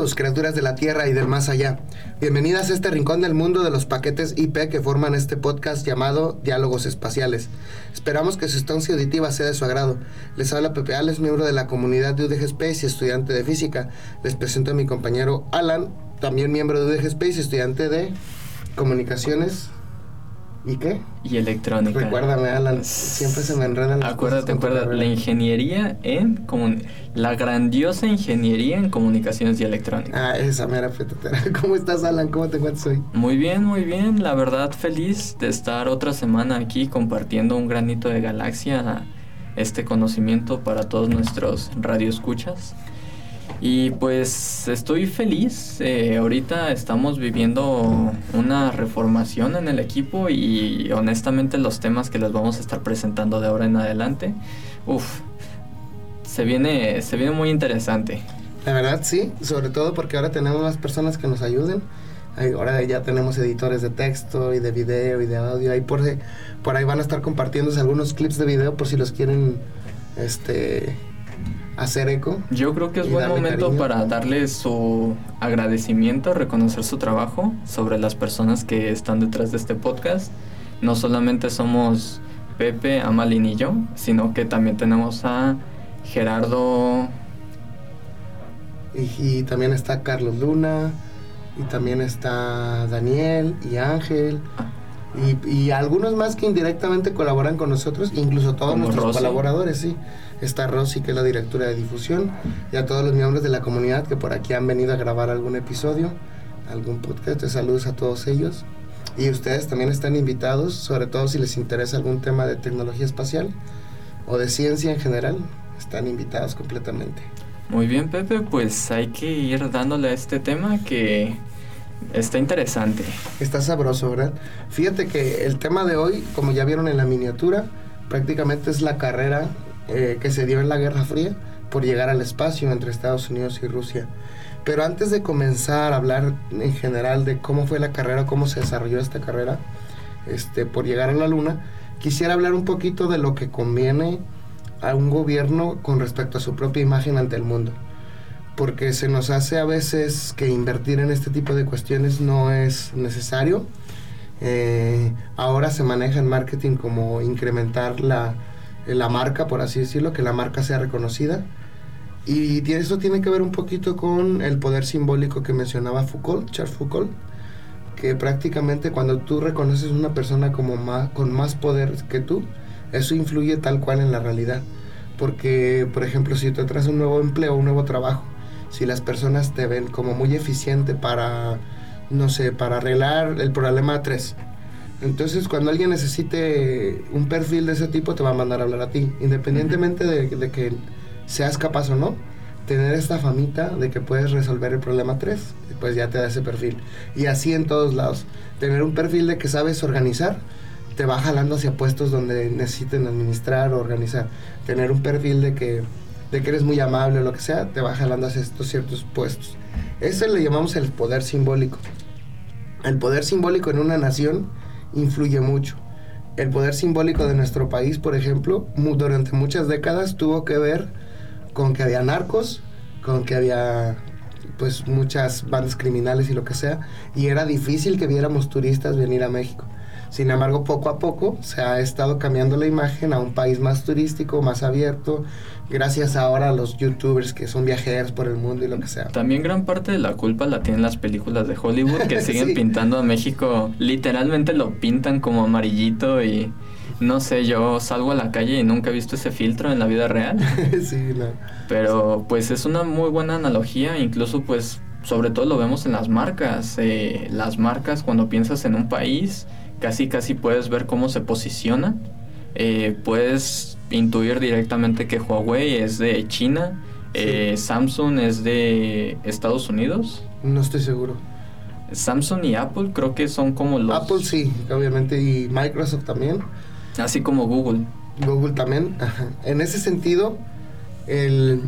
Saludos, criaturas de la Tierra y del más allá. Bienvenidas a este rincón del mundo de los paquetes IP que forman este podcast llamado Diálogos Espaciales. Esperamos que su estancia auditiva sea de su agrado. Les habla Pepe Alex, miembro de la comunidad de UDG Space y estudiante de física. Les presento a mi compañero Alan, también miembro de UDG Space y estudiante de comunicaciones ¿Y qué? Y electrónica. Recuérdame, Alan, siempre se me enredan las Acuérdate, acuérdate, la ingeniería en la grandiosa ingeniería en comunicaciones y electrónica. Ah, esa mera petatera. ¿Cómo estás, Alan? ¿Cómo te encuentras hoy? Muy bien, muy bien. La verdad, feliz de estar otra semana aquí compartiendo un granito de galaxia, este conocimiento para todos nuestros radioescuchas. Y pues estoy feliz. Eh, ahorita estamos viviendo una reformación en el equipo y honestamente los temas que les vamos a estar presentando de ahora en adelante, uff, se viene, se viene muy interesante. La verdad sí, sobre todo porque ahora tenemos más personas que nos ayuden. Ahora ya tenemos editores de texto y de video y de audio. Ahí por, por ahí van a estar compartiéndose algunos clips de video por si los quieren este hacer eco. Yo creo que es buen momento para darle su agradecimiento, reconocer su trabajo sobre las personas que están detrás de este podcast. No solamente somos Pepe, Amalin y yo, sino que también tenemos a Gerardo. Y, también está Carlos Luna, y también está Daniel y Ángel. Ah. Y, algunos más que indirectamente colaboran con nosotros, incluso todos nuestros colaboradores, sí está Rosy, que es la directora de difusión, y a todos los miembros de la comunidad que por aquí han venido a grabar algún episodio, algún podcast. Saludos a todos ellos. Y ustedes también están invitados, sobre todo si les interesa algún tema de tecnología espacial o de ciencia en general, están invitados completamente. Muy bien, Pepe, pues hay que ir dándole a este tema que está interesante. Está sabroso, ¿verdad? Fíjate que el tema de hoy, como ya vieron en la miniatura, prácticamente es la carrera eh, que se dio en la Guerra Fría por llegar al espacio entre Estados Unidos y Rusia. Pero antes de comenzar a hablar en general de cómo fue la carrera, cómo se desarrolló esta carrera, este, por llegar a la Luna, quisiera hablar un poquito de lo que conviene a un gobierno con respecto a su propia imagen ante el mundo. Porque se nos hace a veces que invertir en este tipo de cuestiones no es necesario. Eh, ahora se maneja en marketing como incrementar la, la marca, por así decirlo, que la marca sea reconocida. Y eso tiene que ver un poquito con el poder simbólico que mencionaba Foucault, Charles Foucault, que prácticamente cuando tú reconoces una persona como más, con más poder que tú, eso influye tal cual en la realidad. Porque, por ejemplo, si tú traes un nuevo empleo, un nuevo trabajo, si las personas te ven como muy eficiente para, no sé, para arreglar el problema 3, entonces, cuando alguien necesite un perfil de ese tipo, te va a mandar a hablar a ti, independientemente de, que seas capaz o no. Tener esta famita de que puedes resolver el problema 3, pues ya te da ese perfil. Y así en todos lados. Tener un perfil de que sabes organizar, te va jalando hacia puestos donde necesiten administrar o organizar. Tener un perfil de que, de que eres muy amable o lo que sea, te va jalando hacia estos ciertos puestos. Ese le llamamos el poder simbólico. El poder simbólico en una nación influye mucho. El poder simbólico de nuestro país, por ejemplo, durante muchas décadas tuvo que ver con que había narcos, con que había pues muchas bandas criminales y lo que sea, y era difícil que viéramos turistas venir a México. Sin embargo, poco a poco se ha estado cambiando la imagen a un país más turístico, más abierto, gracias ahora a los youtubers que son viajeros por el mundo y lo que sea. También gran parte de la culpa la tienen las películas de Hollywood que siguen pintando a México, literalmente lo pintan como amarillito y no sé, yo salgo a la calle y nunca he visto ese filtro en la vida real. sí, no. Pero pues es una muy buena analogía, incluso pues sobre todo lo vemos en las marcas. Eh, las marcas cuando piensas en un país casi casi puedes ver cómo se posiciona. Eh, puedes intuir directamente que Huawei es de China, eh, Samsung es de Estados Unidos. No estoy seguro. Samsung y Apple creo que son como los... Apple sí, obviamente, y Microsoft también. Así como Google. Google también. Ajá. En ese sentido, el,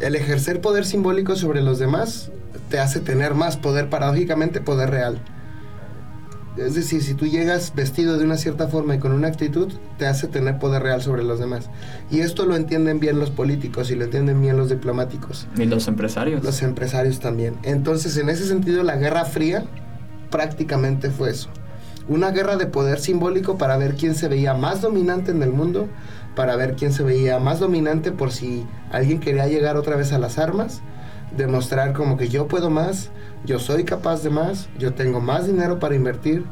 el ejercer poder simbólico sobre los demás te hace tener más poder, paradójicamente, poder real. Es decir, si tú llegas vestido de una cierta forma y con una actitud, te hace tener poder real sobre los demás. Y esto lo entienden bien los políticos y lo entienden bien los diplomáticos. Y los empresarios. Los empresarios también. Entonces, en ese sentido, la Guerra Fría prácticamente fue eso. Una guerra de poder simbólico para ver quién se veía más dominante en el mundo, para ver quién se veía más dominante por si alguien quería llegar otra vez a las armas, demostrar como que yo puedo más, yo soy capaz de más, yo tengo más dinero para invertir,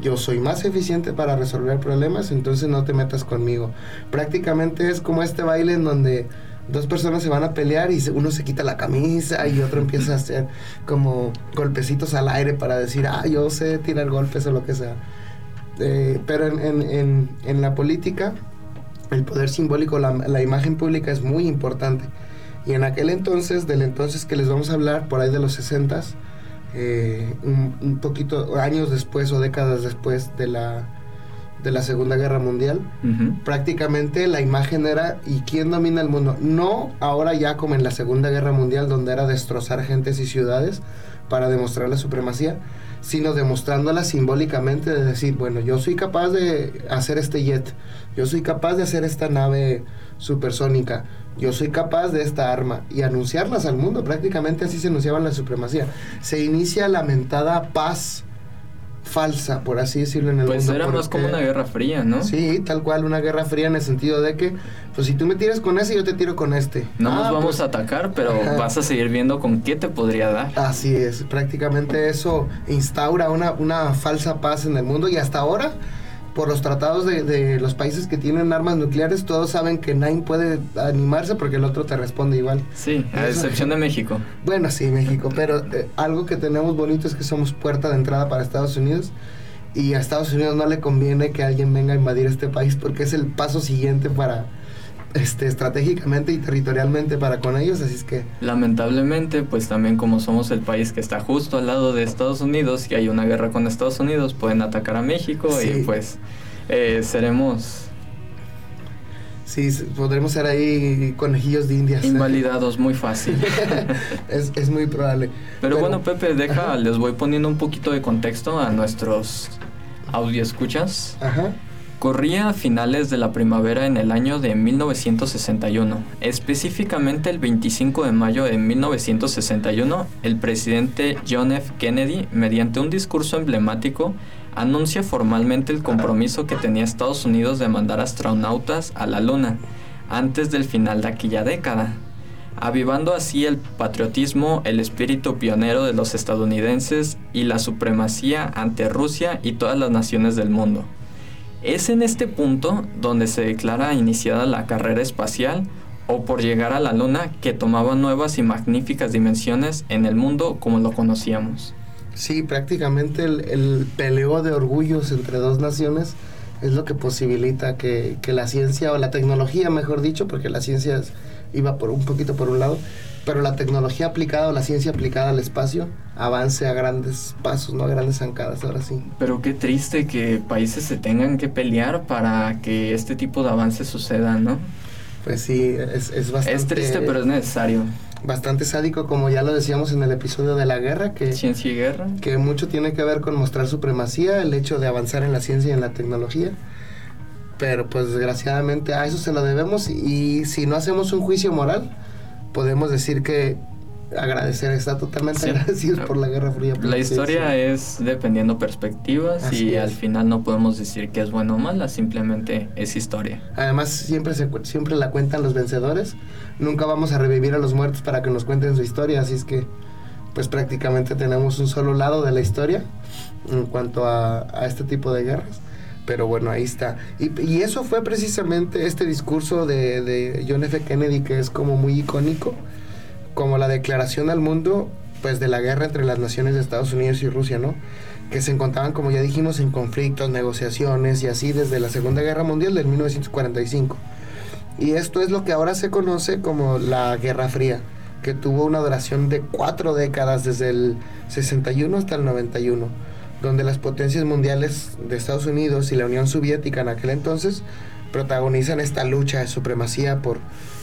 yo soy más eficiente para resolver problemas, entonces no te metas conmigo. Prácticamente es como este baile en donde dos personas se van a pelear y uno se quita la camisa y otro empieza a hacer como golpecitos al aire para decir, ah, yo sé tirar golpes o lo que sea. Eh, pero en, en, en, en, la política, el poder simbólico, la, la imagen pública es muy importante. Y en aquel entonces, del entonces que les vamos a hablar, por ahí de los 60 eh, un, un, poquito, años después o décadas después de la, de la Segunda Guerra Mundial, uh -huh. prácticamente la imagen era ¿y quién domina el mundo? No ahora ya como en la Segunda Guerra Mundial, donde era destrozar gentes y ciudades para demostrar la supremacía, sino demostrándola simbólicamente de decir, bueno, yo soy capaz de hacer este jet, yo soy capaz de hacer esta nave supersónica, yo soy capaz de esta arma y anunciarlas al mundo, prácticamente así se anunciaba la supremacía. Se inicia la lamentada paz falsa, por así decirlo, en el pues mundo. Pues era más como una guerra fría, ¿no? Sí, tal cual, una guerra fría en el sentido de que, pues si tú me tiras con ese, yo te tiro con este. No ah, nos vamos pues, a atacar, pero ajá. vas a seguir viendo con qué te podría dar. Así es, prácticamente eso instaura una, una falsa paz en el mundo y hasta ahora por los tratados de, de, los países que tienen armas nucleares, todos saben que nadie puede animarse porque el otro te responde igual. Sí, a Eso, excepción de México. Bueno, sí, México, pero eh, algo que tenemos bonito es que somos puerta de entrada para Estados Unidos y a Estados Unidos no le conviene que alguien venga a invadir este país porque es el paso siguiente para este, estratégicamente y territorialmente para con ellos, así es que... Lamentablemente, pues también como somos el país que está justo al lado de Estados Unidos y hay una guerra con Estados Unidos, pueden atacar a México sí. y pues eh, seremos... Sí, podremos ser ahí conejillos de indias. Invalidados muy fácil. es, es, muy probable. Pero, Pero bueno, Pepe, deja, ajá. les voy poniendo un poquito de contexto a nuestros audio escuchas. Ajá. Corría a finales de la primavera en el año de 1961. Específicamente el 25 de mayo de 1961, el presidente John F. Kennedy, mediante un discurso emblemático, anuncia formalmente el compromiso que tenía Estados Unidos de mandar astronautas a la Luna antes del final de aquella década, avivando así el patriotismo, el espíritu pionero de los estadounidenses y la supremacía ante Rusia y todas las naciones del mundo. Es en este punto donde se declara iniciada la carrera espacial o por llegar a la Luna que tomaba nuevas y magníficas dimensiones en el mundo como lo conocíamos. Sí, prácticamente el, el peleo de orgullos entre dos naciones es lo que posibilita que, que, la ciencia o la tecnología, mejor dicho, porque la ciencia iba por un poquito por un lado, pero la tecnología aplicada o la ciencia aplicada al espacio avance a grandes pasos, no a grandes zancadas, ahora sí. Pero qué triste que países se tengan que pelear para que este tipo de avances sucedan, ¿no? Pues sí, es, es bastante... Es triste, pero es necesario. Bastante sádico, como ya lo decíamos en el episodio de la guerra, que... Ciencia y guerra. Que mucho tiene que ver con mostrar supremacía, el hecho de avanzar en la ciencia y en la tecnología. Pero pues desgraciadamente a eso se lo debemos y si no hacemos un juicio moral, podemos decir que agradecer, está totalmente sí. agradecidos por la Guerra Fría. La historia es dependiendo perspectivas Así y es. al final no podemos decir que es bueno o mala, simplemente es historia. Además siempre, se, siempre la cuentan los vencedores, nunca vamos a revivir a los muertos para que nos cuenten su historia, así es que pues prácticamente tenemos un solo lado de la historia en cuanto a, a este tipo de guerras. Pero bueno, ahí está. Y, eso fue precisamente este discurso de, de John F. Kennedy que es como muy icónico como la declaración al mundo pues de la guerra entre las naciones de Estados Unidos y Rusia, ¿no? Que se encontraban, como ya dijimos, en conflictos, negociaciones y así desde la Segunda Guerra Mundial del 1945. Y esto es lo que ahora se conoce como la Guerra Fría. que tuvo una duración de cuatro décadas, desde el 61 hasta el 91, donde las potencias mundiales de Estados Unidos y la Unión Soviética en aquel entonces protagonizan esta lucha de supremacía por,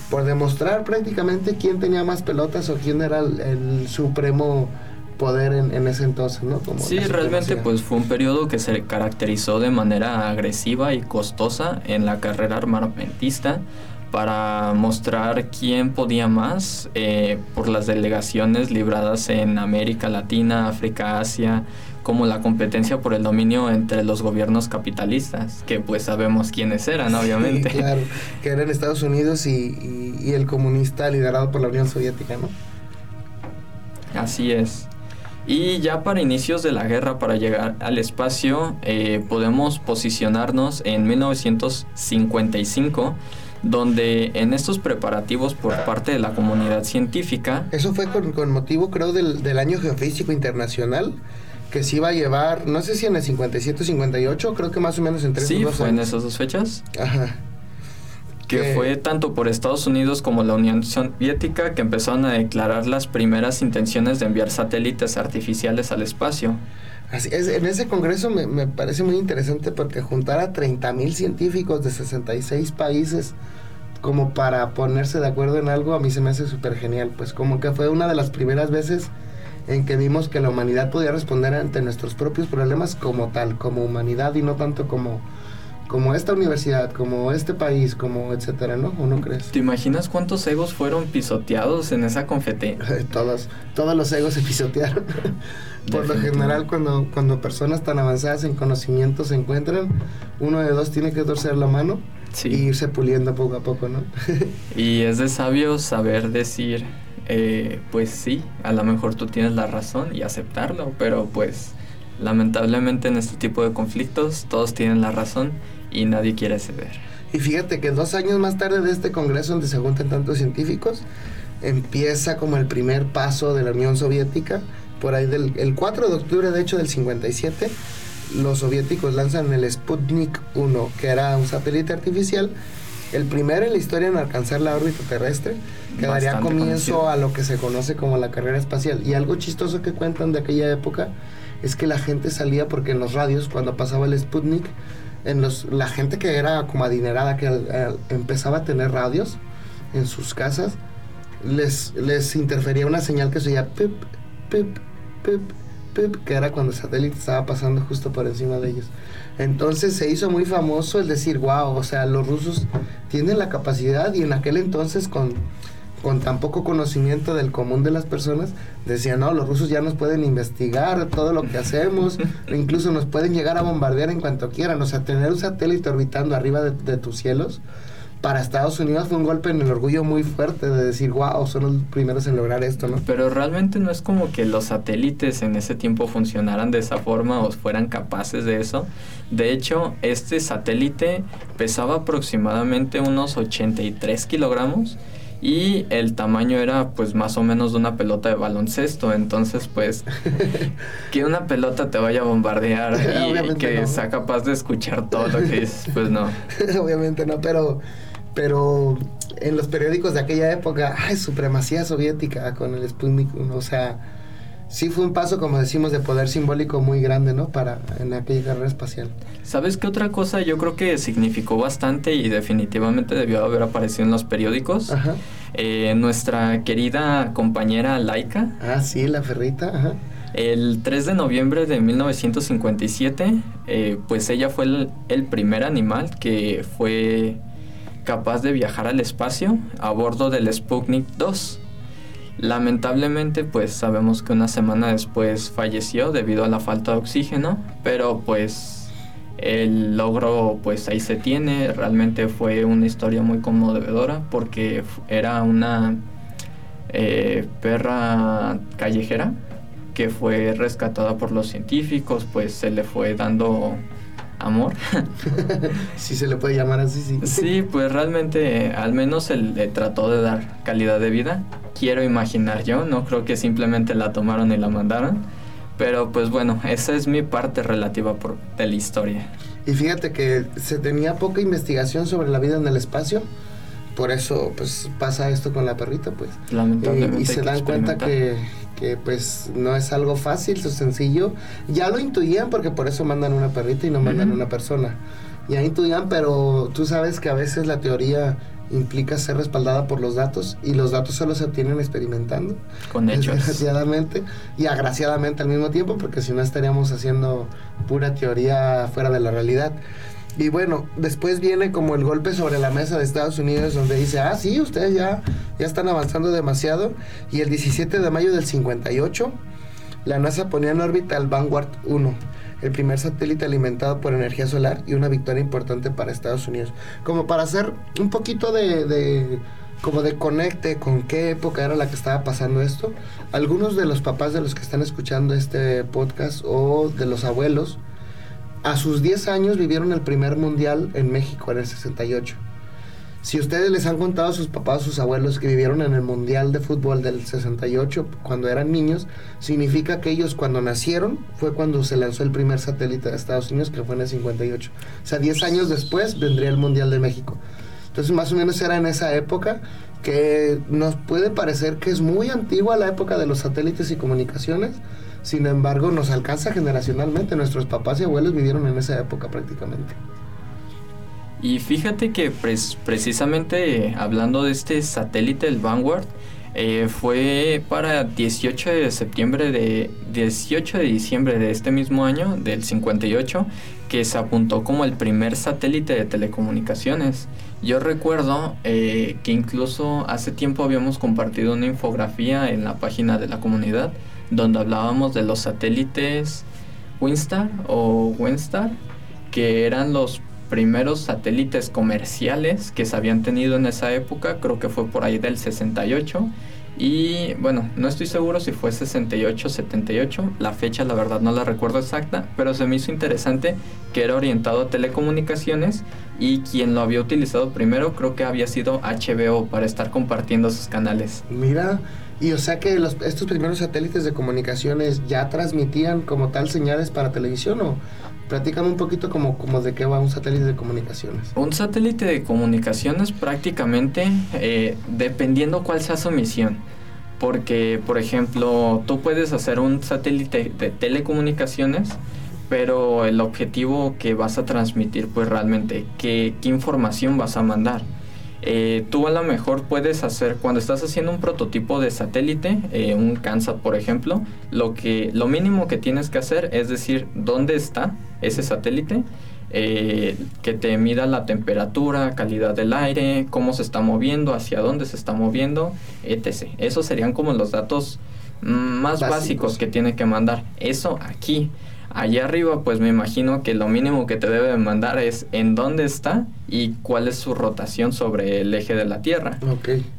por demostrar prácticamente quién tenía más pelotas o quién era el, el supremo poder en, en, ese entonces, ¿no? Como sí, realmente pues fue un periodo que se caracterizó de manera agresiva y costosa en la carrera armamentista para mostrar quién podía más eh, por las delegaciones libradas en América Latina, África, Asia, como la competencia por el dominio entre los gobiernos capitalistas, que pues sabemos quiénes eran, obviamente. Sí, claro, que eran Estados Unidos y, y, y el comunista liderado por la Unión Soviética, ¿no? Así es. Y ya para inicios de la guerra para llegar al espacio eh, podemos posicionarnos en 1955 donde en estos preparativos por parte de la comunidad científica... Eso fue con, con motivo creo del, del, año geofísico internacional que se iba a llevar, no sé si en el 57 o 58, creo que más o menos entre sí, fue años. en esas dos fechas. Ajá que, que fue tanto por Estados Unidos como la Unión Soviética que empezaron a declarar las primeras intenciones de enviar satélites artificiales al espacio. Así es, en ese congreso me, me parece muy interesante porque juntar a 30 mil científicos de 66 países como para ponerse de acuerdo en algo, a mí se me hace súper genial. Pues como que fue una de las primeras veces en que vimos que la humanidad podía responder ante nuestros propios problemas como tal, como humanidad y no tanto como como esta universidad, como este país, como etcétera, ¿no? ¿O no crees? ¿Te imaginas cuántos egos fueron pisoteados en esa competencia? todos, todos los egos se pisotearon. Por lo general, cuando, cuando personas tan avanzadas en conocimiento se encuentran, uno de dos tiene que torcer la mano sí. y irse puliendo poco a poco, ¿no? y es de sabio saber decir, eh, pues sí, a lo mejor tú tienes la razón y aceptarlo, pero pues lamentablemente en este tipo de conflictos todos tienen la razón y nadie quiere ceder. Y fíjate que dos años más tarde de este congreso donde se juntan tantos científicos, empieza como el primer paso de la Unión Soviética, por ahí del el 4 de octubre de hecho del 57, los soviéticos lanzan el Sputnik 1, que era un satélite artificial, el primero en la historia en alcanzar la órbita terrestre, que daría comienzo conocido. a lo que se conoce como la carrera espacial. Y algo chistoso que cuentan de aquella época es que la gente salía porque en los radios, cuando pasaba el Sputnik, en los, la gente que era como adinerada, que empezaba a tener radios en sus casas, les, les interfería una señal que se oía pip, pip, pip, pip, que era cuando el satélite estaba pasando justo por encima de ellos. Entonces se hizo muy famoso el decir, wow, o sea, los rusos tienen la capacidad y en aquel entonces con, con tan poco conocimiento del común de las personas, decían, no, los rusos ya nos pueden investigar todo lo que hacemos, incluso nos pueden llegar a bombardear en cuanto quieran, o sea, tener un satélite orbitando arriba de, de tus cielos, para Estados Unidos fue un golpe en el orgullo muy fuerte de decir, wow, son los primeros en lograr esto, ¿no? Pero realmente no es como que los satélites en ese tiempo funcionaran de esa forma o fueran capaces de eso. De hecho, este satélite pesaba aproximadamente unos 83 kilogramos y el tamaño era pues más o menos de una pelota de baloncesto entonces pues que una pelota te vaya a bombardear y, y que no. sea capaz de escuchar todo lo que dices pues no obviamente no pero pero en los periódicos de aquella época ay supremacía soviética con el Sputnik 1 o sea sí fue un paso, como decimos, de poder simbólico muy grande, ¿no? Para en aquella carrera espacial. ¿Sabes qué otra cosa yo creo que significó bastante y definitivamente debió haber aparecido en los periódicos? Ajá. Eh, nuestra querida compañera Laika. Ah, sí, la ferrita, ajá. El 3 de noviembre de 1957, eh, pues ella fue el, el primer animal que fue capaz de viajar al espacio a bordo del Sputnik 2. Lamentablemente, pues sabemos que una semana después falleció debido a la falta de oxígeno, pero pues el logro pues ahí se tiene. Realmente fue una historia muy conmovedora porque era una eh, perra callejera que fue rescatada por los científicos, pues se le fue dando amor. si se le puede llamar así, sí. Sí, pues realmente al menos él le trató de dar calidad de vida. Quiero imaginar yo, no creo que simplemente la tomaron y la mandaron. Pero pues bueno, esa es mi parte relativa por, de la historia. Y fíjate que se tenía poca investigación sobre la vida en el espacio por eso pues pasa esto con la perrita, pues. Lamentablemente. y se que dan cuenta que, que, pues no es algo fácil, o sencillo. Ya lo intuían porque por eso mandan una perrita y no mandan una persona. Ya intuían, pero tú sabes que a veces la teoría implica ser respaldada por los datos y los datos solo se obtienen experimentando. Con hechos. Desgraciadamente y agraciadamente al mismo tiempo, porque si no estaríamos haciendo pura teoría fuera de la realidad. Y bueno, después viene como el golpe sobre la mesa de Estados Unidos donde dice, ah, sí, ustedes ya, ya están avanzando demasiado. Y el 17 de mayo del 58, la NASA ponía en órbita el Vanguard 1, el primer satélite alimentado por energía solar y una victoria importante para Estados Unidos. Como para hacer un poquito de, de- como de conecte con qué época era la que estaba pasando esto. Algunos de los papás de los que están escuchando este podcast o de los abuelos, a sus 10 años vivieron el primer mundial en México en el 68. Si ustedes les han contado a sus papás, sus abuelos que vivieron en el Mundial de Fútbol del 68 cuando eran niños, significa que ellos cuando nacieron fue cuando se lanzó el primer satélite de Estados Unidos, que fue en el 58. O sea, 10 años después vendría el Mundial de México. Entonces, más o menos era en esa época que nos puede parecer que es muy antigua la época de los satélites y comunicaciones. Sin embargo, nos alcanza generacionalmente. Nuestros papás y abuelos vivieron en esa época prácticamente. Y fíjate que precisamente hablando de este satélite, el Vanguard, eh, fue para 18 de septiembre de 18 de diciembre de este mismo año, del 58, que se apuntó como el primer satélite de telecomunicaciones. Yo recuerdo eh, que incluso hace tiempo habíamos compartido una infografía en la página de la comunidad donde hablábamos de los satélites Winstar o Winstar, que eran los primeros satélites comerciales que se habían tenido en esa época, creo que fue por ahí del 68. Y bueno, no estoy seguro si fue 68 78, la fecha la verdad no la recuerdo exacta, pero se me hizo interesante que era orientado a telecomunicaciones y quien lo había utilizado primero creo que había sido HBO para estar compartiendo sus canales. Mira, y o sea que los, estos primeros satélites de comunicaciones ya transmitían como tal señales para televisión o platícame un poquito como, como de qué va un satélite de comunicaciones. Un satélite de comunicaciones prácticamente eh, dependiendo cuál sea su misión. Porque, por ejemplo, tú puedes hacer un satélite de telecomunicaciones, pero el objetivo que vas a transmitir, pues realmente, ¿qué, qué información vas a mandar? Eh, tú a lo mejor puedes hacer, cuando estás haciendo un prototipo de satélite, eh, un CANSAT por ejemplo, lo, que, lo mínimo que tienes que hacer es decir dónde está ese satélite, eh, que te mida la temperatura, calidad del aire, cómo se está moviendo, hacia dónde se está moviendo, etc. Esos serían como los datos mm, más Básicos. básicos que tiene que mandar. Eso aquí. Allá arriba, pues me imagino que lo mínimo que te debe de mandar es en dónde está y cuál es su rotación sobre el eje de la Tierra.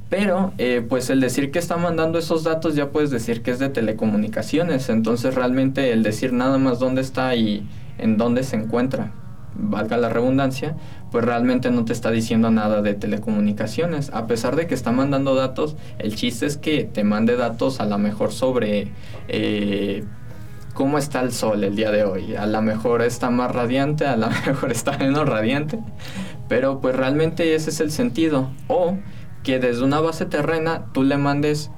Pero, eh, pues el decir que está mandando esos datos ya puedes decir que es de telecomunicaciones. Entonces realmente el decir nada más dónde está y en dónde se encuentra, valga la redundancia, pues realmente no te está diciendo nada de telecomunicaciones. A pesar de que está mandando datos, el chiste es que te mande datos a lo mejor sobre... eh, cómo está el sol el día de hoy. A lo mejor está más radiante, a lo mejor está menos radiante, pero pues realmente ese es el sentido. O que desde una base terrena tú le mandes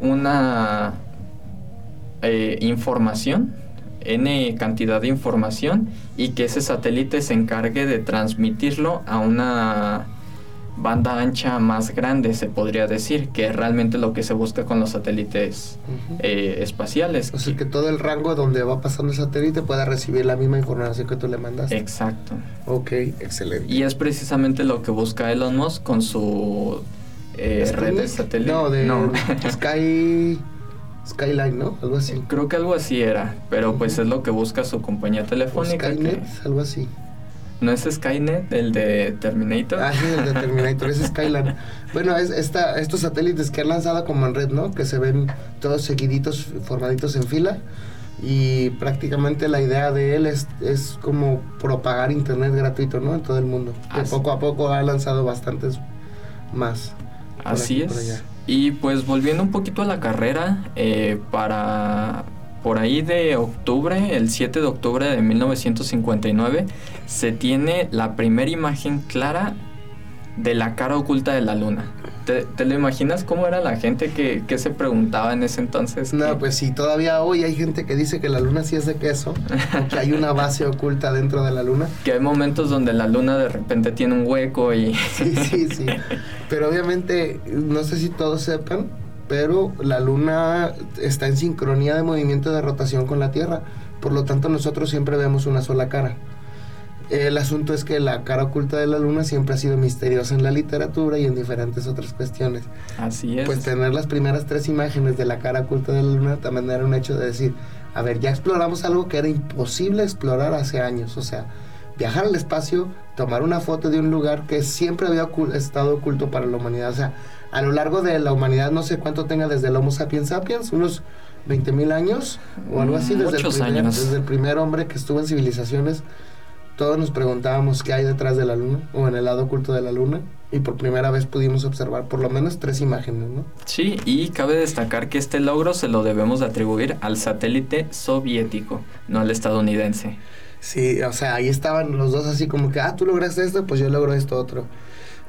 una eh, información, n cantidad de información, y que ese satélite se encargue de transmitirlo a una banda ancha más grande, se podría decir, que es realmente lo que se busca con los satélites eh, espaciales. O sea que todo el rango donde va pasando el satélite pueda recibir la misma información que tú le mandas. Exacto. Ok, excelente. Y es precisamente lo que busca Elon Musk con su eh, red de satélite. No, de Sky Skyline, ¿no? Algo así. Creo que algo así era, pero pues es lo que busca su compañía O telefónica. Skynet, que- algo así. ¿No es Skynet, el de Terminator? Ah, sí, el de Terminator, es Skyline. Bueno, es esta, estos satélites que han lanzado como en red, ¿no? Que se ven todos seguiditos, formaditos en fila. Y prácticamente la idea de él es, es como propagar internet gratuito, ¿no? En todo el mundo. Que poco a poco ha lanzado bastantes más. Así aquí, es. Y pues volviendo un poquito a la carrera, eh, para por ahí de octubre, el 7 de octubre de 1959, se tiene la primera imagen clara de la cara oculta de la luna. ¿Te, te lo imaginas cómo era la gente que, que se preguntaba en ese entonces? No, que- pues sí, todavía hoy hay gente que dice que la luna sí es de queso, que hay una base oculta dentro de la luna. que hay momentos donde la luna de repente tiene un hueco y... Sí, sí, sí. Pero obviamente, no sé si todos sepan, pero la luna está en sincronía de movimiento de rotación con la Tierra. Por lo tanto, nosotros siempre vemos una sola cara. El asunto es que la cara oculta de la luna siempre ha sido misteriosa en la literatura y en diferentes otras cuestiones. Así es. Pues tener las primeras tres imágenes de la cara oculta de la luna también era un hecho de decir, a ver, ya exploramos algo que era imposible explorar hace años, o sea, viajar al espacio, tomar una foto de un lugar que siempre había ocul- estado oculto para la humanidad, o sea, a lo largo de la humanidad no sé cuánto tenga desde el Homo sapiens sapiens, unos 20.000 años o algo así, desde el, primer, años. desde el primer hombre que estuvo en civilizaciones, todos nos preguntábamos qué hay detrás de la luna o en el lado oculto de la luna y por primera vez pudimos observar por lo menos tres imágenes, ¿no? Sí, y cabe destacar que este logro se lo debemos de atribuir al satélite soviético, no al estadounidense. Sí, o sea, ahí estaban los dos así como que, ah, tú lograste esto, pues yo logro esto otro.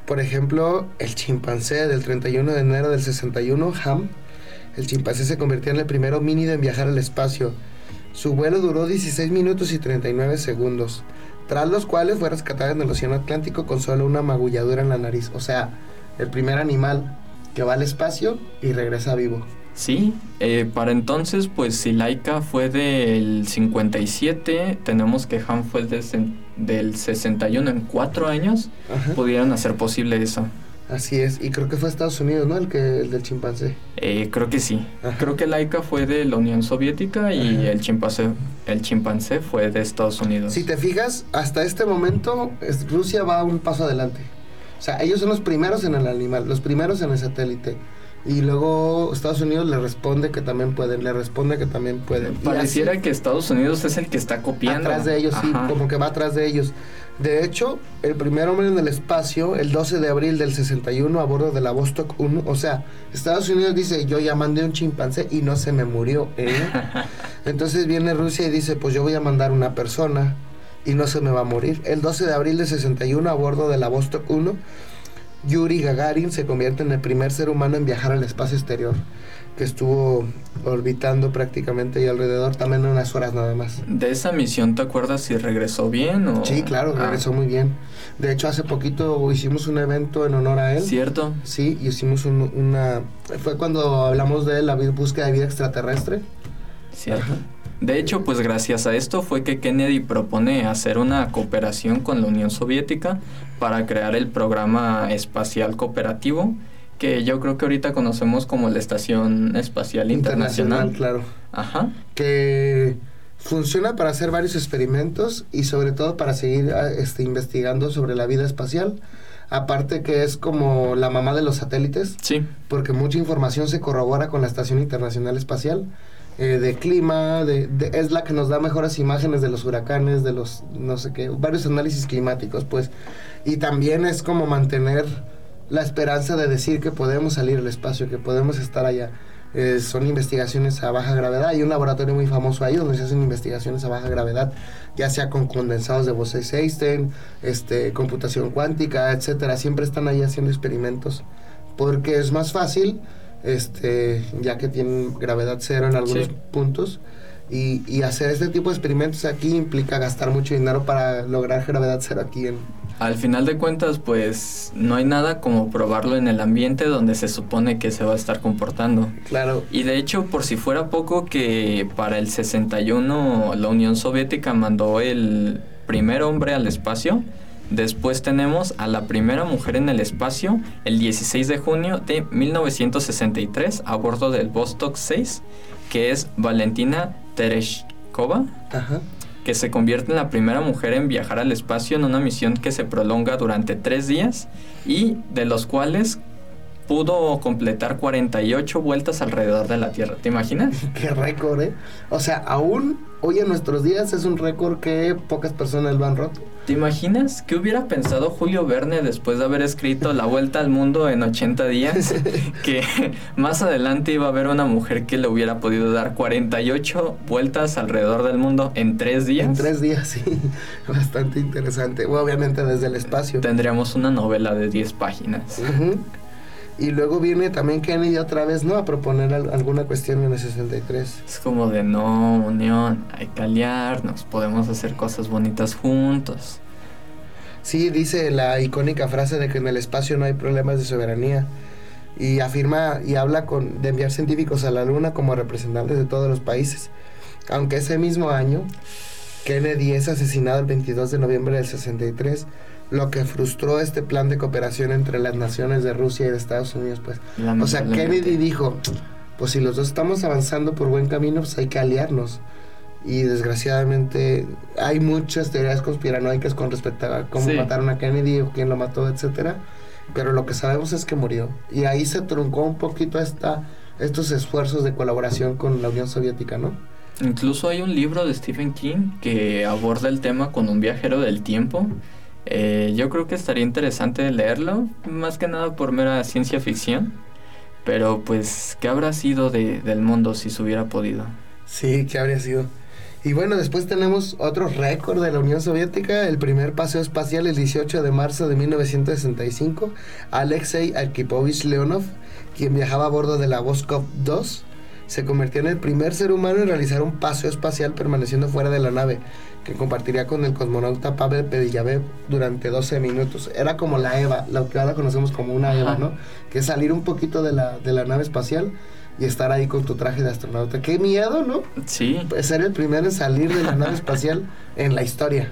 Por ejemplo, el chimpancé del 31 de enero del 61, Ham, el chimpancé se convirtió en el primero homínido en viajar al espacio. Su vuelo duró 16 minutos y 39 segundos, tras los cuales fue rescatado en el Océano Atlántico con solo una magulladura en la nariz. O sea, el primer animal que va al espacio y regresa vivo. Sí, eh, para entonces, pues si Laika fue del 57, tenemos que Han fue del, sen- del 61 en cuatro años, Ajá. pudieron hacer posible eso. Así es, y creo que fue Estados Unidos, ¿no? El, que, el del chimpancé. Eh, creo que sí. Ajá. Creo que Laika fue de la Unión Soviética y Ajá. el chimpancé, el chimpancé fue de Estados Unidos. Si te fijas, hasta este momento Rusia va un paso adelante. O sea, ellos son los primeros en el animal, los primeros en el satélite. Y luego Estados Unidos le responde que también pueden, le responde que también pueden. Pareciera así, que Estados Unidos es el que está copiando. atrás de ellos, sí, Ajá. como que va atrás de ellos. De hecho, el primer hombre en el espacio, el 12 de abril del 61, a bordo de la Vostok 1, o sea, Estados Unidos dice, yo ya mandé un chimpancé y no se me murió. ¿eh?". Entonces viene Rusia y dice, pues yo voy a mandar una persona y no se me va a morir. El 12 de abril del 61, a bordo de la Vostok 1, Yuri Gagarin se convierte en el primer ser humano en viajar al espacio exterior, que estuvo orbitando prácticamente ahí alrededor, también unas horas nada más. De esa misión, ¿te acuerdas si regresó bien o...? Sí, claro, Ah, regresó muy bien. De hecho, hace poquito hicimos un evento en honor a él. ¿Cierto? Sí, y hicimos un- una... Fue cuando hablamos de la búsqueda de vida extraterrestre. Cierto. Ajá. De hecho, pues gracias a esto fue que Kennedy propone hacer una cooperación con la Unión Soviética para crear el programa espacial cooperativo, que yo creo que ahorita conocemos como la Estación Espacial Internacional. claro. Ajá. Que funciona para hacer varios experimentos y sobre todo para seguir ah, este, investigando sobre la vida espacial. Aparte que es como la mamá de los satélites. Sí, porque mucha información se corrobora con la Estación Internacional Espacial eh, de clima, de, de- es la que nos da mejores imágenes de los huracanes, de los, no sé qué, varios análisis climáticos, pues. Y también es como mantener la esperanza de decir que podemos salir al espacio, que podemos estar allá. Eh, son investigaciones a baja gravedad. Hay un laboratorio muy famoso ahí donde se hacen investigaciones a baja gravedad, ya sea con condensados de Bose-Einstein, este, computación cuántica, etcétera. Siempre están ahí haciendo experimentos porque es más fácil, este, ya que tienen gravedad cero en algunos Sí. puntos. Y, y hacer este tipo de experimentos aquí implica gastar mucho dinero para lograr gravedad cero aquí en... al final de cuentas, pues no hay nada como probarlo en el ambiente donde se supone que se va a estar comportando. Claro, Y de hecho, por si fuera poco, que para el 61 la Unión Soviética mandó el primer hombre al espacio. Después tenemos a la primera mujer en el espacio el 16 de junio de 1963 a bordo del Vostok 6, que es Valentina Tereshkova, ajá. Que se convierte en la primera mujer en viajar al espacio en una misión que se prolonga durante tres días y de los cuales pudo completar 48 vueltas alrededor de la Tierra. ¿Te imaginas? Qué récord, ¿eh? O sea, aún hoy en nuestros días es un récord que pocas personas lo han roto. ¿Te imaginas qué hubiera pensado Julio Verne después de haber escrito La Vuelta al Mundo en 80 días? que más adelante iba a haber una mujer que le hubiera podido dar 48 vueltas alrededor del mundo en tres días. En tres días, sí. Bastante interesante. obviamente desde el espacio. Tendríamos una novela de 10 páginas. Y luego viene también Kennedy otra vez, ¿no? A proponer alguna cuestión en el 63. Es como de no, unión, hay que aliarnos, podemos hacer cosas bonitas juntos. Sí, dice la icónica frase de que en el espacio no hay problemas de soberanía. Y afirma y habla con, de enviar científicos a la Luna como representantes de todos los países. Aunque ese mismo año, Kennedy es asesinado el 22 de noviembre del 63 lo que frustró este plan de cooperación entre las naciones de Rusia y de Estados Unidos, pues. O sea, Kennedy dijo, pues si los dos estamos avanzando por buen camino, pues hay que aliarnos. Y desgraciadamente hay muchas teorías conspiranoicas con respecto a cómo mataron a Kennedy o quién lo mató, etcétera. Pero lo que sabemos es que murió. Y ahí se truncó un poquito esta, estos esfuerzos de colaboración con la Unión Soviética, ¿no? Incluso hay un libro de Stephen King que aborda el tema con un viajero del tiempo eh, yo creo que estaría interesante leerlo, más que nada por mera ciencia ficción. Pero pues, ¿qué habrá sido del mundo si se hubiera podido? Sí, ¿qué habría sido? Y bueno, después tenemos otro récord de la Unión Soviética, el primer paseo espacial el 18 de marzo de 1965, Alexei Arkipovich Leonov, quien viajaba a bordo de la Voskov 2, se convirtió en el primer ser humano en realizar un paseo espacial permaneciendo fuera de la nave, que compartiría con el cosmonauta Pavel Pedillavev durante 12 minutos. Era como la EVA, lo que ahora conocemos como una EVA, ¿no? Que es salir un poquito de la, de la nave espacial y estar ahí con tu traje de astronauta. Qué miedo, ¿no? Sí. Pues ser el primero en salir de la nave espacial en la historia.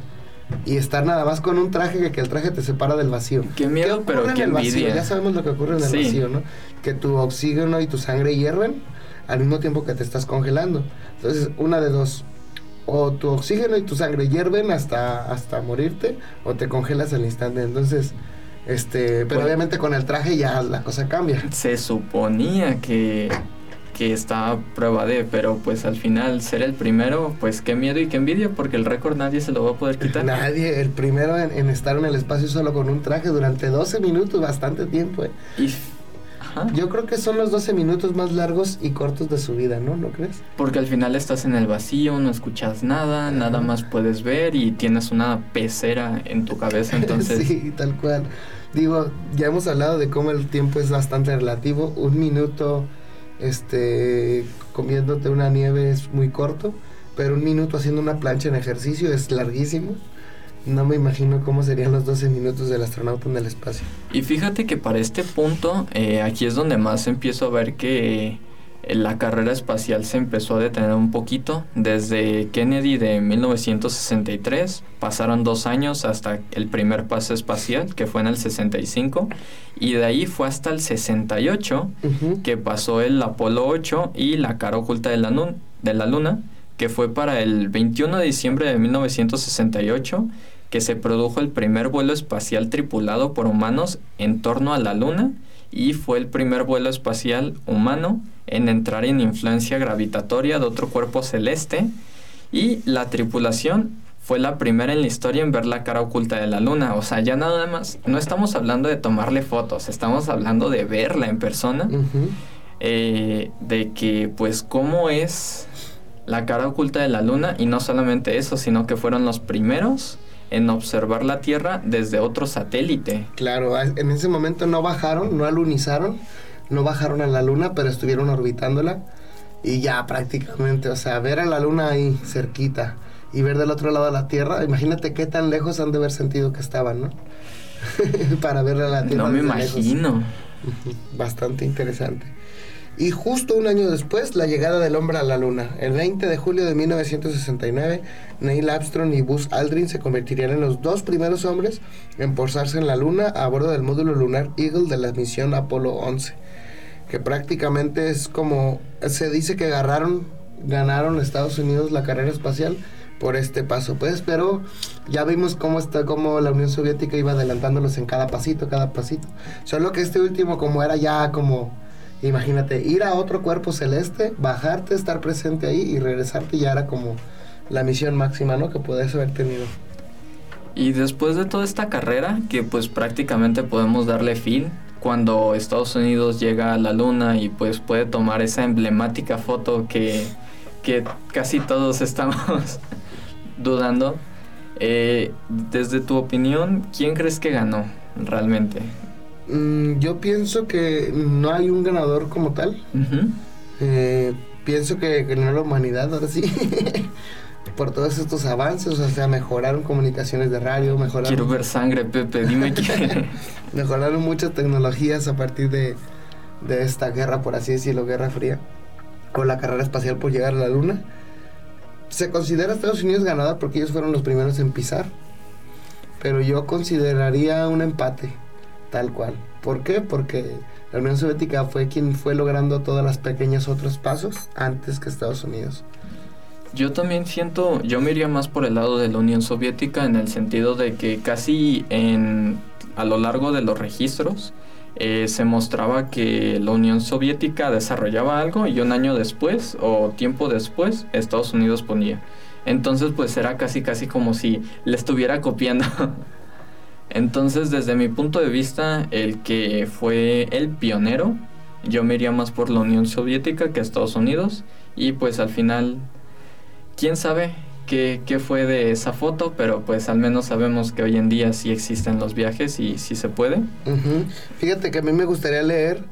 Y estar nada más con un traje que, el traje te separa del vacío. Qué miedo, pero qué envidia. Ya sabemos lo que ocurre en el vacío, ¿no? Que tu oxígeno y tu sangre hierven al mismo tiempo que te estás congelando. Entonces, una de dos o tu oxígeno y tu sangre hierven hasta, hasta morirte o te congelas al instante. Entonces, este, pero obviamente con el traje ya la cosa cambia. Se suponía que, que estaba prueba de, pero pues al final ser el primero, pues qué miedo y qué envidia, porque el récord nadie se lo va a poder quitar. Nadie, el primero en, estar en el espacio solo con un traje durante 12 minutos, bastante tiempo. Eh. Y yo creo que son los 12 minutos más largos y cortos de su vida, ¿no? ¿No crees? Porque al final estás en el vacío, no escuchas nada, nada más puedes ver y tienes una pecera en tu cabeza, entonces... sí, tal cual. Digo, ya hemos hablado de cómo el tiempo es bastante relativo. Un minuto este, comiéndote una nieve es muy corto, pero un minuto haciendo una plancha en ejercicio es larguísimo. No me imagino cómo serían los 12 minutos del astronauta en el espacio. Y fíjate que para este punto, eh, aquí es donde más empiezo a ver que eh, la carrera espacial se empezó a detener un poquito. Desde Kennedy de 1963 pasaron dos años hasta el primer paso espacial, que fue en el 65, y de ahí fue hasta el 68, que pasó el Apolo 8 y la cara oculta de la, de la Luna que fue para el 21 de diciembre de 1968 que se produjo el primer vuelo espacial tripulado por humanos en torno a la Luna y fue el primer vuelo espacial humano en entrar en influencia gravitatoria de otro cuerpo celeste y la tripulación fue la primera en la historia en ver la cara oculta de la luna. O sea, ya nada más, no estamos hablando de tomarle fotos, estamos hablando de verla en persona. Eh, de que pues cómo es la cara oculta de la luna y no solamente eso, sino que fueron los primeros en observar la Tierra desde otro satélite. Claro, en ese momento no bajaron, no alunizaron, no bajaron a la luna, pero estuvieron orbitándola y ya prácticamente, o sea, ver a la luna ahí cerquita y ver del otro lado a la Tierra, imagínate qué tan lejos han de haber sentido que estaban, ¿no? Para ver a la Tierra. No me imagino. Bastante interesante y justo un año después la llegada del hombre a la luna. El 20 de julio de 1969, Neil Armstrong y Buzz Aldrin se convertirían en los dos primeros hombres en posarse en la luna a bordo del módulo lunar Eagle de la misión Apolo 11, que prácticamente es como se dice que agarraron ganaron Estados Unidos la carrera espacial por este paso, pues, pero ya vimos cómo está, cómo la Unión Soviética iba adelantándolos en cada pasito, cada pasito. Solo que este último, como era ya como Imagínate, ir a otro cuerpo celeste, bajarte, estar presente ahí y regresarte ya era como la misión máxima, ¿no? Que puedes haber tenido. Y después de toda esta carrera, que pues prácticamente podemos darle fin cuando Estados Unidos llega a la luna y pues puede tomar esa emblemática foto que, que casi todos estamos dudando. Eh, desde tu opinión, ¿quién crees que ganó realmente? Mm, yo pienso que no hay un ganador como tal. Eh, pienso que ganó la humanidad, ahora sí. por todos estos avances, o sea, mejoraron comunicaciones de radio, mejoraron... Quiero ver sangre, Pepe, dime quién. mejoraron muchas tecnologías a partir de, de esta guerra, por así decirlo, Guerra Fría, o la carrera espacial por llegar a la Luna. Se considera Estados Unidos ganador porque ellos fueron los primeros en pisar, pero yo consideraría un empate, tal cual. ¿Por qué? Porque la Unión Soviética fue quien fue logrando todas las pequeños otros pasos antes que Estados Unidos. Yo también siento, yo me iría más por el lado de la Unión Soviética en el sentido de que casi en, a lo largo de los registros eh, se mostraba que la Unión Soviética desarrollaba algo y un año después o tiempo después Estados Unidos ponía. Entonces pues era casi casi como si le estuviera copiando. Entonces desde mi punto de vista el que fue el pionero, yo me iría más por la Unión Soviética que Estados Unidos y pues al final quién sabe qué, fue de esa foto, pero pues al menos sabemos que hoy en día sí existen los viajes y sí se puede. Fíjate que a mí me gustaría leer,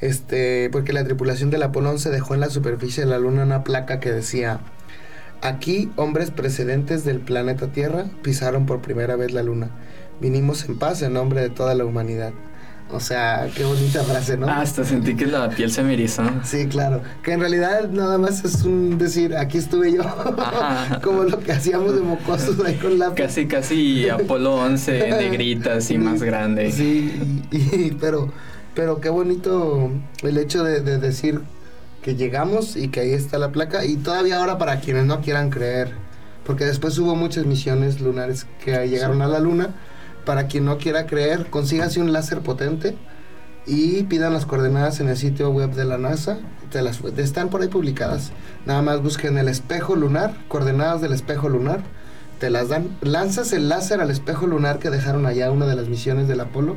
este, porque la tripulación del Apolo 11 dejó en la superficie de la Luna una placa que decía, aquí hombres precedentes del planeta Tierra pisaron por primera vez la Luna. Vinimos en paz en nombre de toda la humanidad. O sea, qué bonita frase, ¿no? Ah, hasta sentí que la piel se me erizó. Sí, claro. Que en realidad nada más es un decir, aquí estuve yo. Como lo que hacíamos de mocosos ahí con la... Casi, casi Apolo 11, negritas y más grande. Sí, y, pero, pero qué bonito el hecho de, decir que llegamos y que ahí está la placa. Y todavía ahora para quienes no quieran creer, porque después hubo muchas misiones lunares que llegaron a la luna para quien no quiera creer, consígase un láser potente y pidan las coordenadas en el sitio web de la NASA. las, están por ahí publicadas. Nada más busquen el espejo lunar, coordenadas del espejo lunar. Te las dan. Lanzas el láser al espejo lunar que dejaron allá una de las misiones del Apolo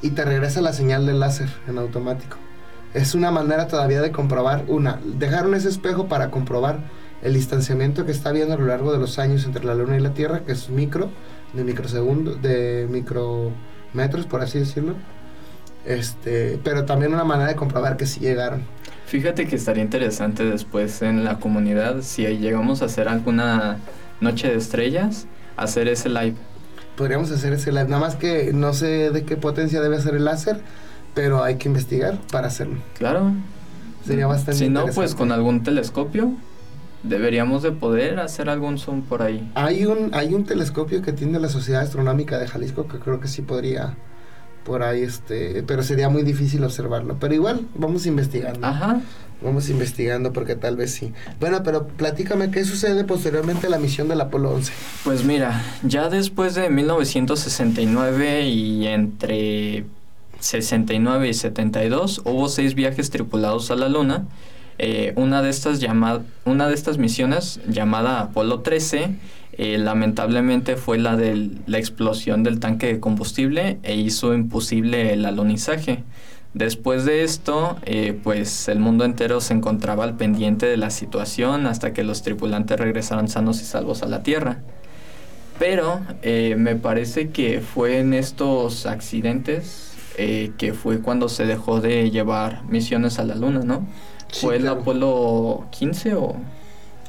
y te regresa la señal del láser en automático. Es una manera todavía de comprobar. Una, dejaron ese espejo para comprobar el distanciamiento que está habiendo a lo largo de los años entre la Luna y la Tierra, que es micro de microsegundos, de micrometros, por así decirlo. Este, pero también una manera de comprobar que sí llegaron. Fíjate que estaría interesante después en la comunidad, si llegamos a hacer alguna noche de estrellas, hacer ese live. Podríamos hacer ese live, nada más que no sé de qué potencia debe ser el láser, pero hay que investigar para hacerlo. Claro. Sería bastante Si no, pues con algún telescopio deberíamos de poder hacer algún zoom por ahí. Hay un, hay un telescopio que tiene la Sociedad Astronómica de Jalisco que creo que sí podría por ahí, este, pero sería muy difícil observarlo. Pero igual, vamos investigando. Ajá. Vamos investigando porque tal vez sí. Bueno, pero platícame qué sucede posteriormente a la misión del Apolo 11. Pues mira, ya después de 1969 y entre 69 y 72 hubo seis viajes tripulados a la Luna eh, una, de estas una de estas misiones, llamada Apolo 13, eh, lamentablemente fue la de la explosión del tanque de combustible e hizo imposible el alunizaje. Después de esto, eh, pues el mundo entero se encontraba al pendiente de la situación hasta que los tripulantes regresaron sanos y salvos a la Tierra. Pero me parece que fue en estos accidentes que fue cuando se dejó de llevar misiones a la Luna, ¿no? ¿Fue el Apolo 15 o...?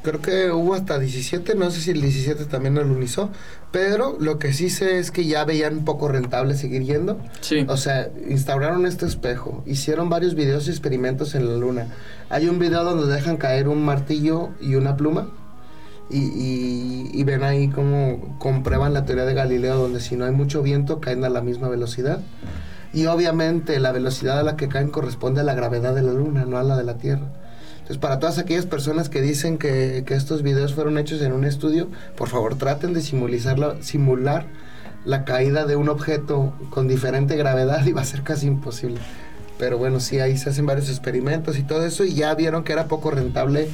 Creo que hubo hasta 17, no sé si el 17 también alunizó, pero lo que sí sé es que ya veían un poco rentable seguir yendo. Sí. O sea, instauraron este espejo, hicieron varios videos y experimentos en la luna. Hay un video donde dejan caer un martillo y una pluma y, y ven ahí cómo comprueban la teoría de Galileo, donde si no hay mucho viento caen a la misma velocidad. Y obviamente la velocidad a la que caen corresponde a la gravedad de la Luna, no a la de la Tierra. Entonces, para todas aquellas personas que dicen que, estos videos fueron hechos en un estudio, por favor traten de simular simular la caída de un objeto con diferente gravedad y va a ser casi imposible. Pero bueno, sí, ahí se hacen varios experimentos y todo eso y ya vieron que era poco rentable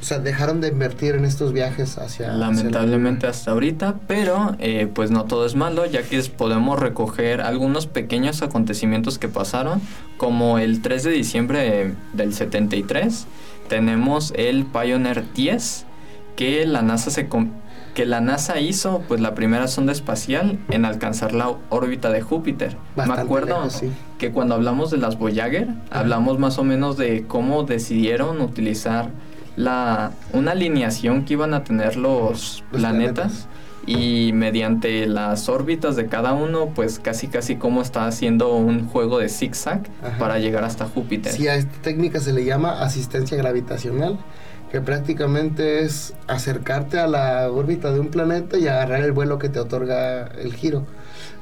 O sea, dejaron de invertir en estos viajes hacia... Lamentablemente hasta ahorita, pero eh, pues no todo es malo, ya que podemos recoger algunos pequeños acontecimientos que pasaron, como el 3 de diciembre del 73, tenemos el Pioneer 10, que la NASA se que la NASA hizo pues la primera sonda espacial en alcanzar la órbita de Júpiter. Me acuerdo que cuando hablamos de las Voyager, hablamos más o menos de cómo decidieron utilizar la una alineación que iban a tener los, planetas, y mediante las órbitas de cada uno, pues casi casi como está haciendo un juego de zigzag para llegar hasta Júpiter. Sí, a esta técnica se le llama asistencia gravitacional que prácticamente es acercarte a la órbita de un planeta y agarrar el vuelo que te otorga el giro.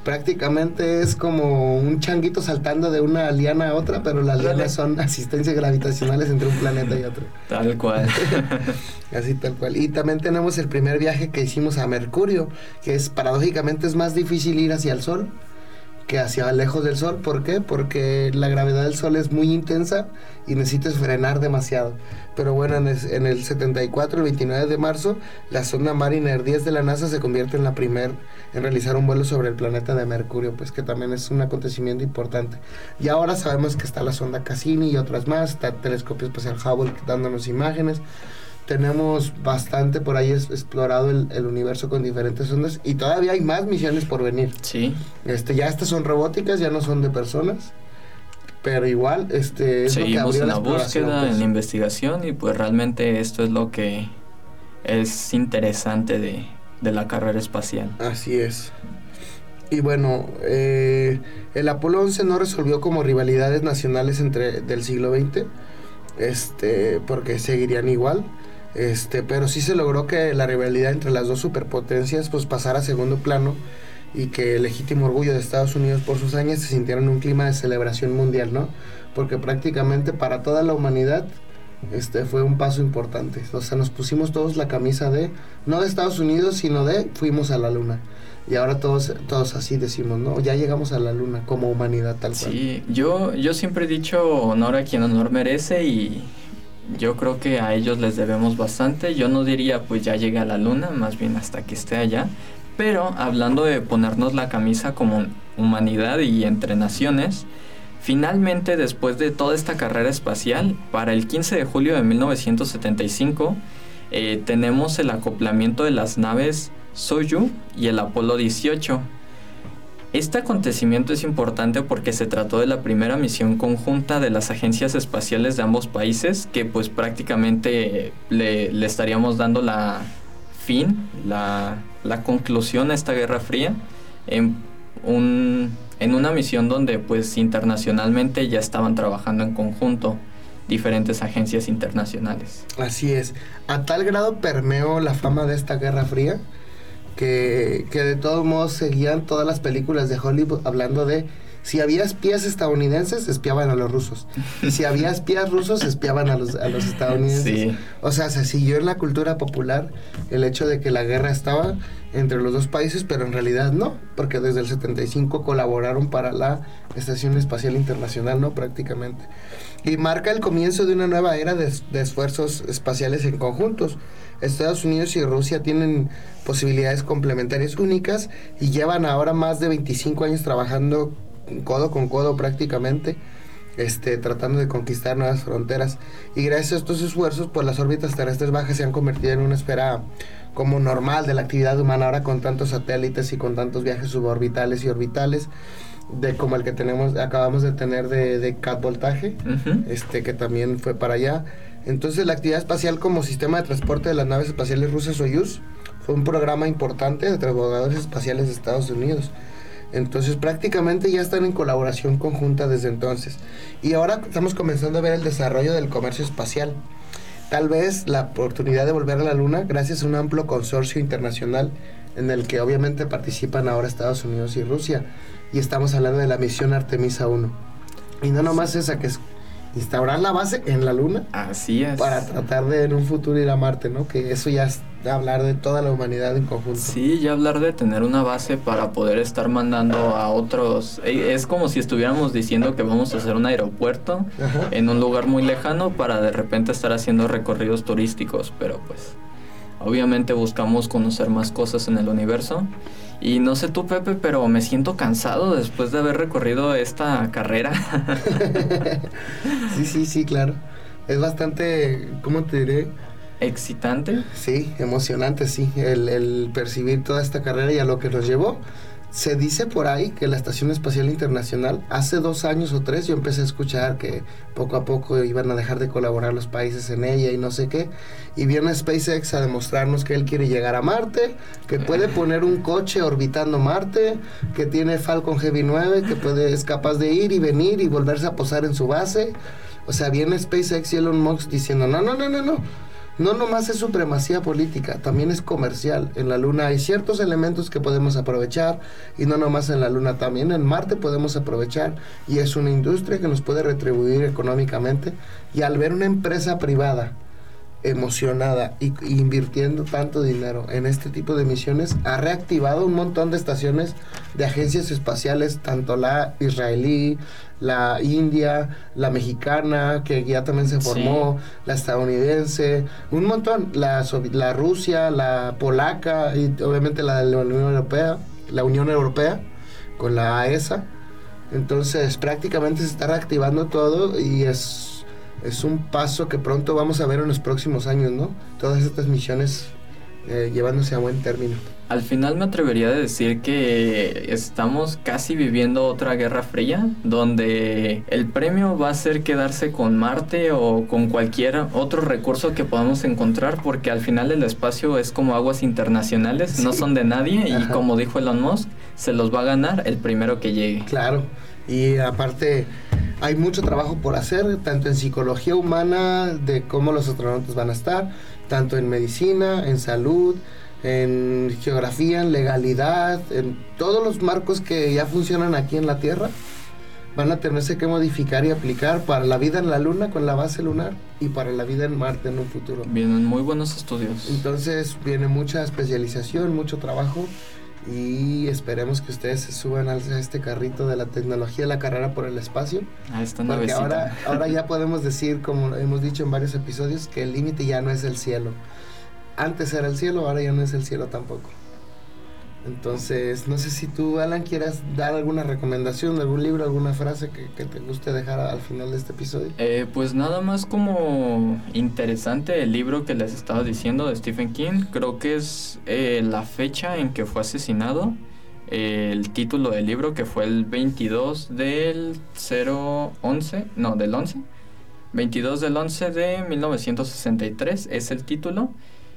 Prácticamente es como un changuito saltando de una liana a otra, pero las lianas son asistencias gravitacionales entre un planeta y otro. Tal cual. Así tal cual. Y también tenemos el primer viaje que hicimos a Mercurio, que es paradójicamente es más difícil ir hacia el Sol que hacia lejos del Sol. ¿Por qué? Porque la gravedad del Sol es muy intensa y necesitas frenar demasiado. Pero bueno, en el, 74, el 29 de marzo, la sonda Mariner 10 de la NASA se convierte en la primera en realizar un vuelo sobre el planeta de Mercurio, pues que también es un acontecimiento importante. Y ahora sabemos que está la sonda Cassini y otras más, está el telescopio espacial Hubble dándonos imágenes tenemos bastante por ahí explorado el, universo con diferentes ondas y todavía hay más misiones por venir. Sí. Este, ya estas son robóticas, ya no son de personas. Pero igual, este, es Seguimos en la, búsqueda, pues. en la investigación y pues realmente esto es lo que es interesante de, la carrera espacial. Así es. Y bueno, eh, el Apolo 11 no resolvió como rivalidades nacionales entre del siglo XX, este, porque seguirían igual. Este, pero sí se logró que la rivalidad entre las dos superpotencias pues pasara a segundo plano y que el legítimo orgullo de Estados Unidos por sus años se sintiera en un clima de celebración mundial, ¿no? Porque prácticamente para toda la humanidad este fue un paso importante. O sea, nos pusimos todos la camisa de no de Estados Unidos, sino de fuimos a la luna. Y ahora todos todos así decimos, ¿no? Ya llegamos a la luna como humanidad tal cual. Sí, yo yo siempre he dicho honor a quien honor merece y yo creo que a ellos les debemos bastante. Yo no diría pues ya llegue a la luna, más bien hasta que esté allá. Pero hablando de ponernos la camisa como humanidad y entre naciones, finalmente después de toda esta carrera espacial, para el 15 de julio de 1975, eh, tenemos el acoplamiento de las naves Soyuz y el Apolo 18 este acontecimiento es importante porque se trató de la primera misión conjunta de las agencias espaciales de ambos países que pues prácticamente le, estaríamos dando la fin, la, conclusión a esta Guerra Fría en, un, en una misión donde pues internacionalmente ya estaban trabajando en conjunto diferentes agencias internacionales. Así es. A tal grado permeó la fama de esta Guerra Fría que, que de todos modos seguían todas las películas de Hollywood hablando de si había espías estadounidenses, espiaban a los rusos. Y si había espías rusos, espiaban a los, a los estadounidenses. O sea, se siguió en la cultura popular el hecho de que la guerra estaba entre los dos países, pero en realidad no, porque desde el 75 colaboraron para la Estación Espacial Internacional, ¿no? Prácticamente. Y marca el comienzo de una nueva era de, de esfuerzos espaciales en conjuntos. Estados Unidos y Rusia tienen posibilidades complementarias únicas y llevan ahora más de 25 años trabajando codo con codo prácticamente. Este, tratando de conquistar nuevas fronteras. Y gracias a estos esfuerzos, pues las órbitas terrestres bajas se han convertido en una esfera como normal de la actividad humana ahora con tantos satélites y con tantos viajes suborbitales y orbitales de como el que tenemos acabamos de tener de, de cat voltaje este que también fue para allá entonces la actividad espacial como sistema de transporte de las naves espaciales rusas Soyuz fue un programa importante de transbordadores espaciales de Estados Unidos. Entonces prácticamente ya están en colaboración conjunta desde entonces. Y ahora estamos comenzando a ver el desarrollo del comercio espacial. Tal vez la oportunidad de volver a la Luna gracias a un amplio consorcio internacional en el que obviamente participan ahora Estados Unidos y Rusia. Y estamos hablando de la misión Artemisa 1. Y no nomás esa que es instaurar la base en la Luna Así es. para tratar de en un futuro ir a Marte, ¿no? Que eso ya es hablar de toda la humanidad en conjunto. Sí, ya hablar de tener una base para poder estar mandando a otros. Es como si estuviéramos diciendo que vamos a hacer un aeropuerto Ajá. en un lugar muy lejano para de repente estar haciendo recorridos turísticos, pero pues obviamente buscamos conocer más cosas en el universo. Y no sé tú, Pepe, pero me siento cansado después de haber recorrido esta carrera. Sí, sí, sí, claro. Es bastante, ¿cómo te diré? Excitante. Sí, emocionante, sí, el, el percibir toda esta carrera y a lo que nos llevó. Se dice por ahí que la Estación Espacial Internacional, hace dos años o tres, yo empecé a escuchar que poco a poco iban a dejar de colaborar los países en ella y no sé qué. Y viene SpaceX a demostrarnos que él quiere llegar a Marte, que puede poner un coche orbitando Marte, que tiene Falcon Heavy 9, que puede, es capaz de ir y venir y volverse a posar en su base. O sea, viene SpaceX y Elon Musk diciendo, no, no, no, no, no. No nomás es supremacía política, también es comercial. En la Luna hay ciertos elementos que podemos aprovechar y no nomás en la Luna, también en Marte podemos aprovechar y es una industria que nos puede retribuir económicamente. Y al ver una empresa privada emocionada y, invirtiendo tanto dinero en este tipo de misiones, ha reactivado un montón de estaciones de agencias espaciales, tanto la israelí, la india, la mexicana, que ya también se formó, la estadounidense, un montón, la, la Rusia, la polaca y obviamente la de la Unión Europea, la Unión Europea con la AESA. Entonces prácticamente se está reactivando todo y es, es un paso que pronto vamos a ver en los próximos años, ¿no? Todas estas misiones eh, llevándose a buen término. Al final me atrevería a decir que estamos casi viviendo otra guerra fría, donde el premio va a ser quedarse con Marte o con cualquier otro recurso que podamos encontrar, porque al final el espacio es como aguas internacionales, no son de nadie, y como dijo Elon Musk, se los va a ganar el primero que llegue. Claro, y aparte hay mucho trabajo por hacer, tanto en psicología humana, de cómo los astronautas van a estar, tanto en medicina, en salud, en geografía, en legalidad, en todos los marcos que ya funcionan aquí en la Tierra, van a tenerse que modificar y aplicar para la vida en la Luna con la base lunar y para la vida en Marte en un futuro. Vienen muy buenos estudios. Entonces viene mucha especialización, mucho trabajo y esperemos que ustedes se suban a este carrito de la tecnología, la carrera por el espacio. A esta Porque navecita. ahora, ahora ya podemos decir, como hemos dicho en varios episodios, que el límite ya no es el cielo. Antes era el cielo, ahora ya no es el cielo tampoco. Entonces, no sé si tú, Alan, quieras dar alguna recomendación, algún libro, alguna frase que, te guste dejar al final de este episodio. Eh, pues nada más como interesante el libro que les estaba diciendo de Stephen King. Creo que es eh, la fecha en que fue asesinado. el título del libro que fue el 22 del 011, no, del 11. 22 del 11 de 1963 es el título.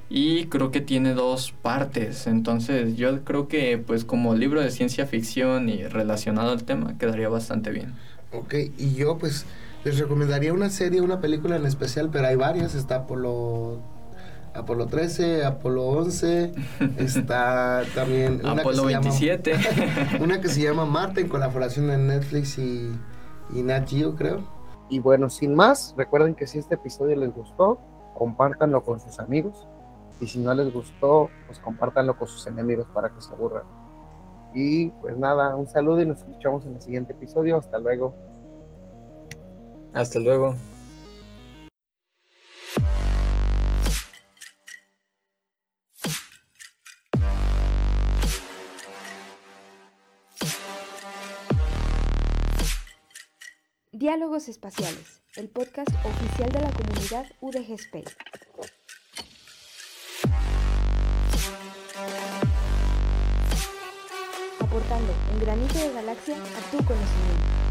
Y creo que tiene dos partes. Entonces yo creo que pues como libro de ciencia ficción y relacionado al tema quedaría bastante bien. Ok, y yo pues les recomendaría una serie, una película en especial, pero hay varias. Está Apolo, Apolo 13, Apolo 11, está también una Apolo que se llama- 27. una que se llama Marte en colaboración de Netflix y, y Nat Geo, creo. Y bueno, sin más, recuerden que si este episodio les gustó, compártanlo con sus amigos. Y si no les gustó, pues compártanlo con sus enemigos para que se aburran. Y pues nada, un saludo y nos escuchamos en el siguiente episodio. Hasta luego. Hasta luego. Diálogos Espaciales, el podcast oficial de la comunidad UDG Space. Aportando un granito de galaxia a tu conocimiento.